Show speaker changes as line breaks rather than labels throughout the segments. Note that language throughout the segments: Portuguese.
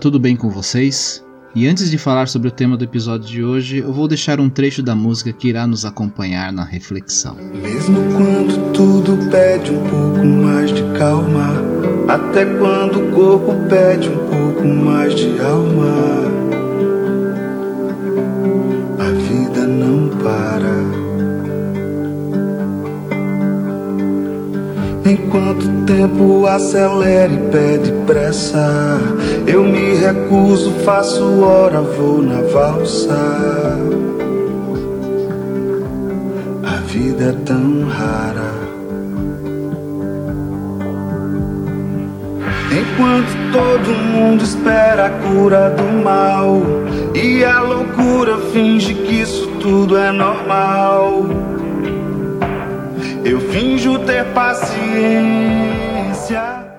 Tudo bem com vocês? E antes de falar sobre o tema do episódio de hoje, eu vou deixar um trecho da música que irá nos acompanhar na reflexão.
Mesmo quando tudo pede um pouco mais de calma, até quando o corpo pede um pouco mais de alma, a vida não para. Enquanto o tempo acelera e pede pressa, eu me recuso, faço hora, vou na valsa. A vida é tão rara. Enquanto todo mundo espera a cura do mal, e a loucura finge que isso tudo é normal. Eu finjo ter paciência.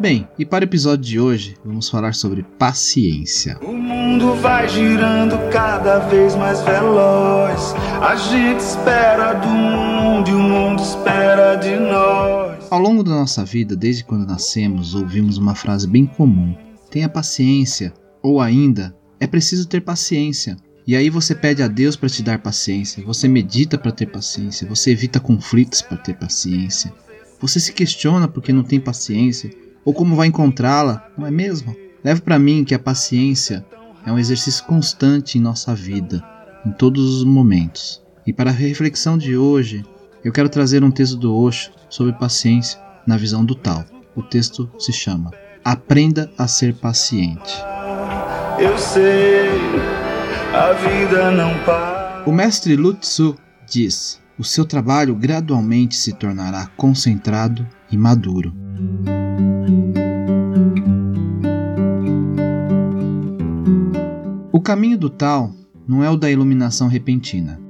Bem, e para o episódio de hoje, vamos falar sobre paciência.
O mundo vai girando cada vez mais veloz. A gente espera do mundo e o mundo espera de nós.
Ao longo da nossa vida, desde quando nascemos, ouvimos uma frase bem comum: tenha paciência, ou ainda, é preciso ter paciência. E aí você pede a Deus para te dar paciência, você medita para ter paciência, você evita conflitos para ter paciência. Você se questiona porque não tem paciência ou como vai encontrá-la, não é mesmo? Leve para mim que a paciência é um exercício constante em nossa vida, em todos os momentos. E para a reflexão de hoje, eu quero trazer um texto do Osho sobre paciência na visão do Tal. O texto se chama Aprenda a ser paciente.
Eu sei a vida não para.
O mestre Lutsu diz: o seu trabalho gradualmente se tornará concentrado e maduro. Caminho do tal não é o da iluminação repentina.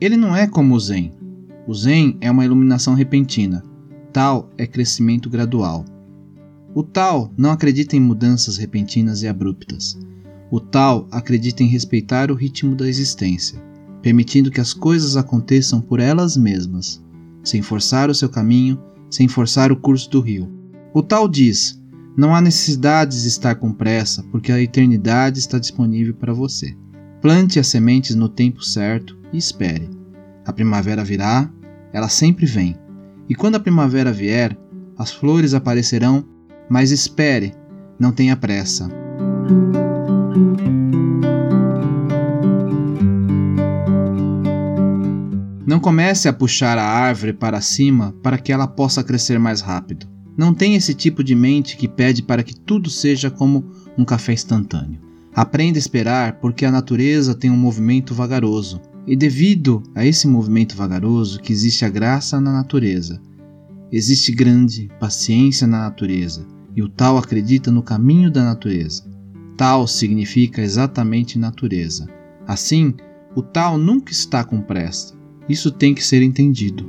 Ele não é como o Zen. O Zen é uma iluminação repentina. Tal é crescimento gradual. O tal não acredita em mudanças repentinas e abruptas. O tal acredita em respeitar o ritmo da existência, permitindo que as coisas aconteçam por elas mesmas, sem forçar o seu caminho, sem forçar o curso do rio. O tal diz: não há necessidade de estar com pressa, porque a eternidade está disponível para você. Plante as sementes no tempo certo e espere. A primavera virá, ela sempre vem. E quando a primavera vier, as flores aparecerão, mas espere, não tenha pressa. Não comece a puxar a árvore para cima para que ela possa crescer mais rápido. Não tenha esse tipo de mente que pede para que tudo seja como um café instantâneo. Aprenda a esperar porque a natureza tem um movimento vagaroso, e devido a esse movimento vagaroso que existe a graça na natureza. Existe grande paciência na natureza, e o tal acredita no caminho da natureza. Tal significa exatamente natureza. Assim, o tal nunca está com pressa. Isso tem que ser entendido.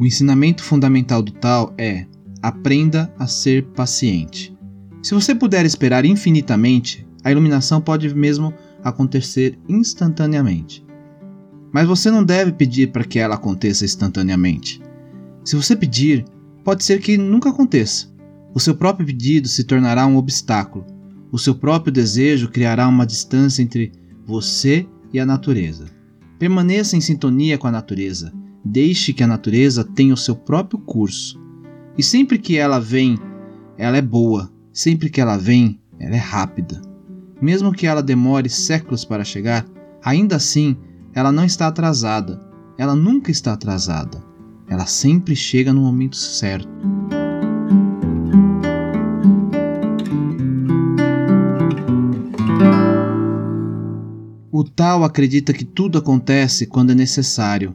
O ensinamento fundamental do tal é: aprenda a ser paciente. Se você puder esperar infinitamente, a iluminação pode mesmo acontecer instantaneamente. Mas você não deve pedir para que ela aconteça instantaneamente. Se você pedir, pode ser que nunca aconteça. O seu próprio pedido se tornará um obstáculo. O seu próprio desejo criará uma distância entre você e a natureza. Permaneça em sintonia com a natureza. Deixe que a natureza tenha o seu próprio curso. E sempre que ela vem, ela é boa. Sempre que ela vem, ela é rápida. Mesmo que ela demore séculos para chegar, ainda assim, ela não está atrasada. Ela nunca está atrasada. Ela sempre chega no momento certo. O tal acredita que tudo acontece quando é necessário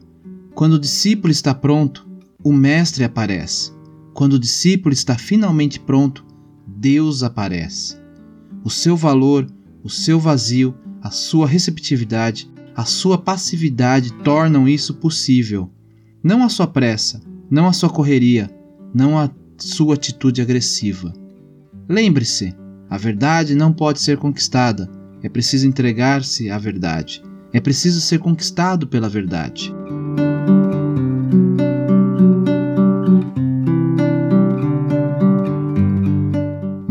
quando o discípulo está pronto, o Mestre aparece. Quando o discípulo está finalmente pronto, Deus aparece. O seu valor, o seu vazio, a sua receptividade, a sua passividade tornam isso possível. Não a sua pressa, não a sua correria, não a sua atitude agressiva. Lembre-se, a verdade não pode ser conquistada, é preciso entregar-se à verdade, é preciso ser conquistado pela verdade.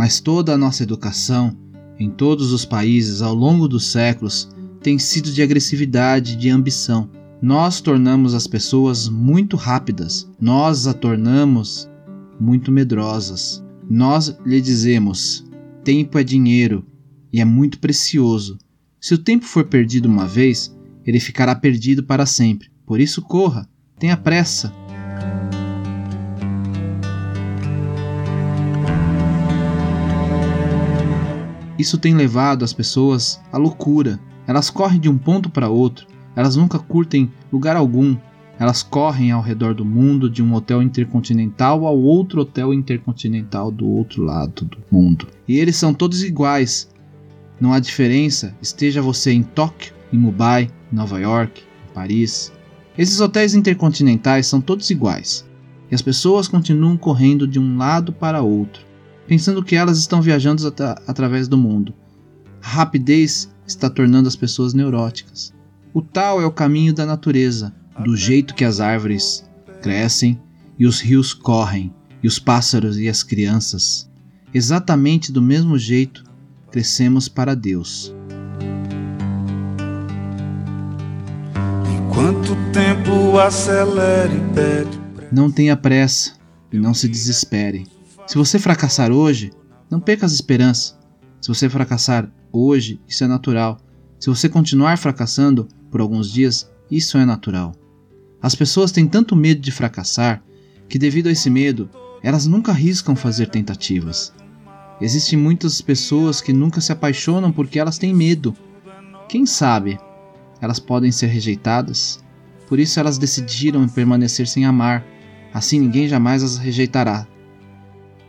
Mas toda a nossa educação, em todos os países ao longo dos séculos, tem sido de agressividade, de ambição. Nós tornamos as pessoas muito rápidas, nós a tornamos muito medrosas. Nós lhe dizemos: tempo é dinheiro e é muito precioso. Se o tempo for perdido uma vez, ele ficará perdido para sempre. Por isso, corra, tenha pressa. Isso tem levado as pessoas à loucura. Elas correm de um ponto para outro, elas nunca curtem lugar algum, elas correm ao redor do mundo, de um hotel intercontinental ao outro hotel intercontinental do outro lado do mundo. E eles são todos iguais. Não há diferença, esteja você em Tóquio, em Mumbai, em Nova York, em Paris. Esses hotéis intercontinentais são todos iguais. E as pessoas continuam correndo de um lado para outro, pensando que elas estão viajando at através do mundo. A rapidez está tornando as pessoas neuróticas. O tal é o caminho da natureza do jeito que as árvores crescem e os rios correm, e os pássaros e as crianças, exatamente do mesmo jeito crescemos para Deus.
Enquanto tempo acelera e pede.
Não tenha pressa e não se desespere. Se você fracassar hoje, não perca as esperanças. Se você fracassar hoje, isso é natural. Se você continuar fracassando por alguns dias, isso é natural. As pessoas têm tanto medo de fracassar que, devido a esse medo, elas nunca arriscam fazer tentativas. Existem muitas pessoas que nunca se apaixonam porque elas têm medo. Quem sabe elas podem ser rejeitadas? Por isso elas decidiram permanecer sem amar, assim ninguém jamais as rejeitará.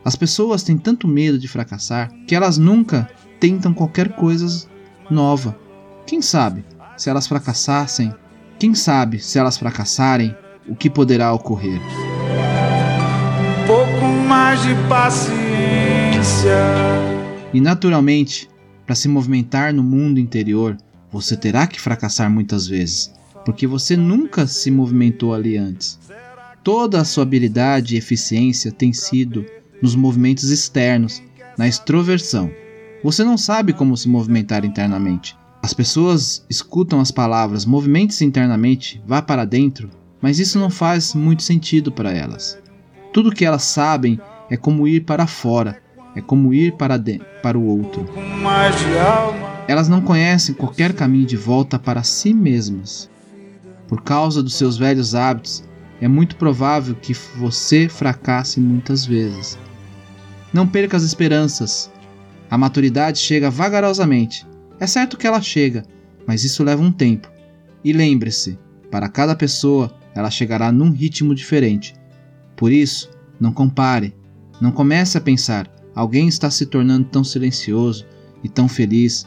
As pessoas têm tanto medo de fracassar que elas nunca tentam qualquer coisa nova. Quem sabe, se elas fracassassem, quem sabe, se elas fracassarem, o que poderá ocorrer?
Pouco mais de paciência.
E naturalmente, para se movimentar no mundo interior, você terá que fracassar muitas vezes, porque você nunca se movimentou ali antes. Toda a sua habilidade e eficiência tem sido nos movimentos externos, na extroversão. Você não sabe como se movimentar internamente. As pessoas escutam as palavras movimente-se internamente, vá para dentro, mas isso não faz muito sentido para elas. Tudo que elas sabem é como ir para fora, é como ir para, para o outro. Elas não conhecem qualquer caminho de volta para si mesmas. Por causa dos seus velhos hábitos, é muito provável que você fracasse muitas vezes. Não perca as esperanças. A maturidade chega vagarosamente é certo que ela chega, mas isso leva um tempo. E lembre-se, para cada pessoa ela chegará num ritmo diferente. Por isso, não compare. Não comece a pensar: alguém está se tornando tão silencioso e tão feliz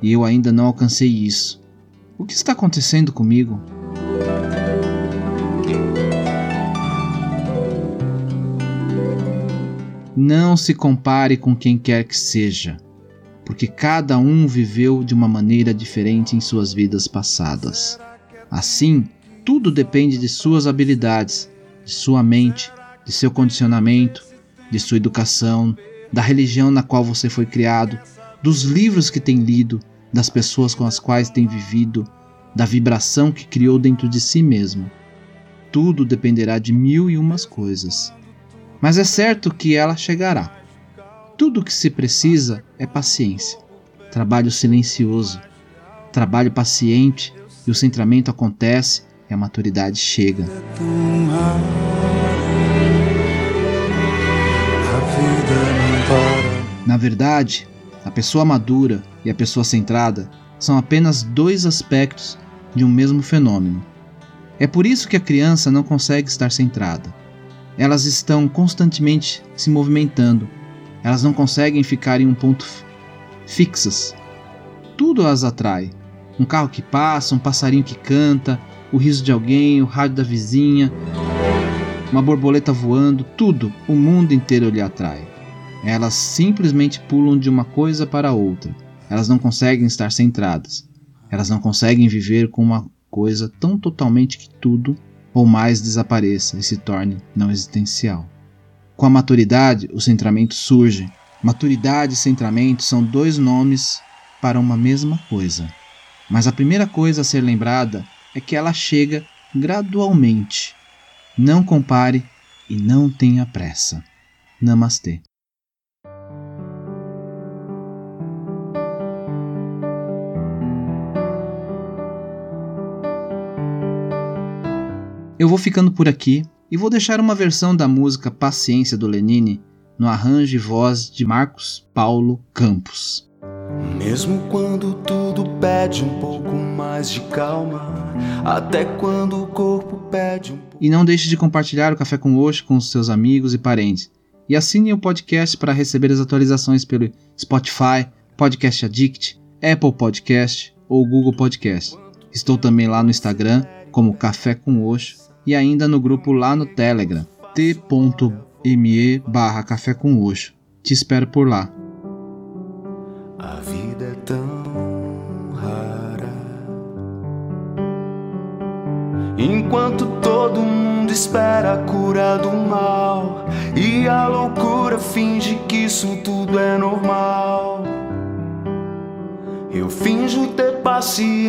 e eu ainda não alcancei isso. O que está acontecendo comigo? Não se compare com quem quer que seja porque cada um viveu de uma maneira diferente em suas vidas passadas. Assim, tudo depende de suas habilidades, de sua mente, de seu condicionamento, de sua educação, da religião na qual você foi criado, dos livros que tem lido, das pessoas com as quais tem vivido, da vibração que criou dentro de si mesmo. Tudo dependerá de mil e umas coisas. Mas é certo que ela chegará. Tudo o que se precisa é paciência, trabalho silencioso, trabalho paciente e o centramento acontece e a maturidade chega. Na verdade, a pessoa madura e a pessoa centrada são apenas dois aspectos de um mesmo fenômeno. É por isso que a criança não consegue estar centrada. Elas estão constantemente se movimentando. Elas não conseguem ficar em um ponto fixas. Tudo as atrai. Um carro que passa, um passarinho que canta, o riso de alguém, o rádio da vizinha, uma borboleta voando, tudo, o mundo inteiro lhe atrai. Elas simplesmente pulam de uma coisa para outra. Elas não conseguem estar centradas. Elas não conseguem viver com uma coisa tão totalmente que tudo ou mais desapareça e se torne não existencial. Com a maturidade, o centramento surge. Maturidade e centramento são dois nomes para uma mesma coisa. Mas a primeira coisa a ser lembrada é que ela chega gradualmente. Não compare e não tenha pressa. Namastê. Eu vou ficando por aqui e vou deixar uma versão da música Paciência do Lenine no arranjo e voz de Marcos Paulo Campos.
Mesmo quando tudo pede um pouco mais de calma, até quando o corpo pede um pouco.
E não deixe de compartilhar o Café com Oxo com os seus amigos e parentes. E assine o podcast para receber as atualizações pelo Spotify, Podcast Addict, Apple Podcast ou Google Podcast. Estou também lá no Instagram como Café com Oxo e ainda no grupo lá no Telegram, t.me barra café com Oxo. Te espero por lá.
A vida é tão rara. Enquanto todo mundo espera a cura do mal e a loucura finge que isso tudo é normal. Eu finjo ter paciência.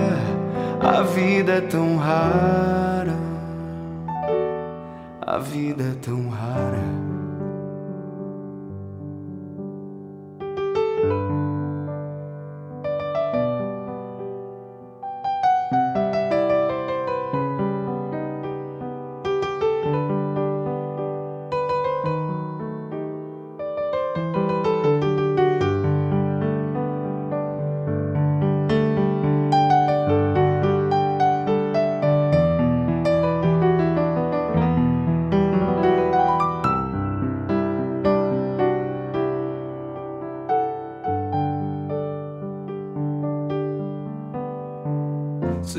A vida é tão rara. A vida é tão rara.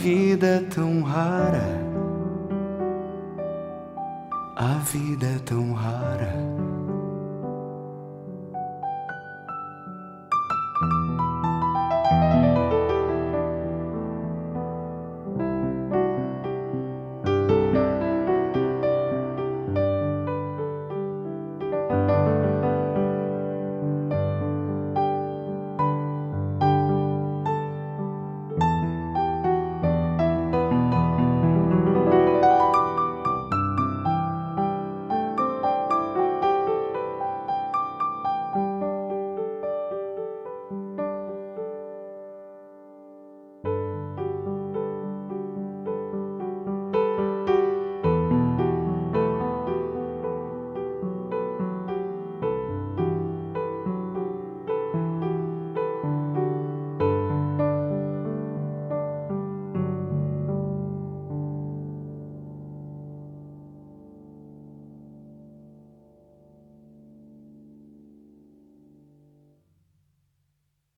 vida é tão rara. A vida é tão rara.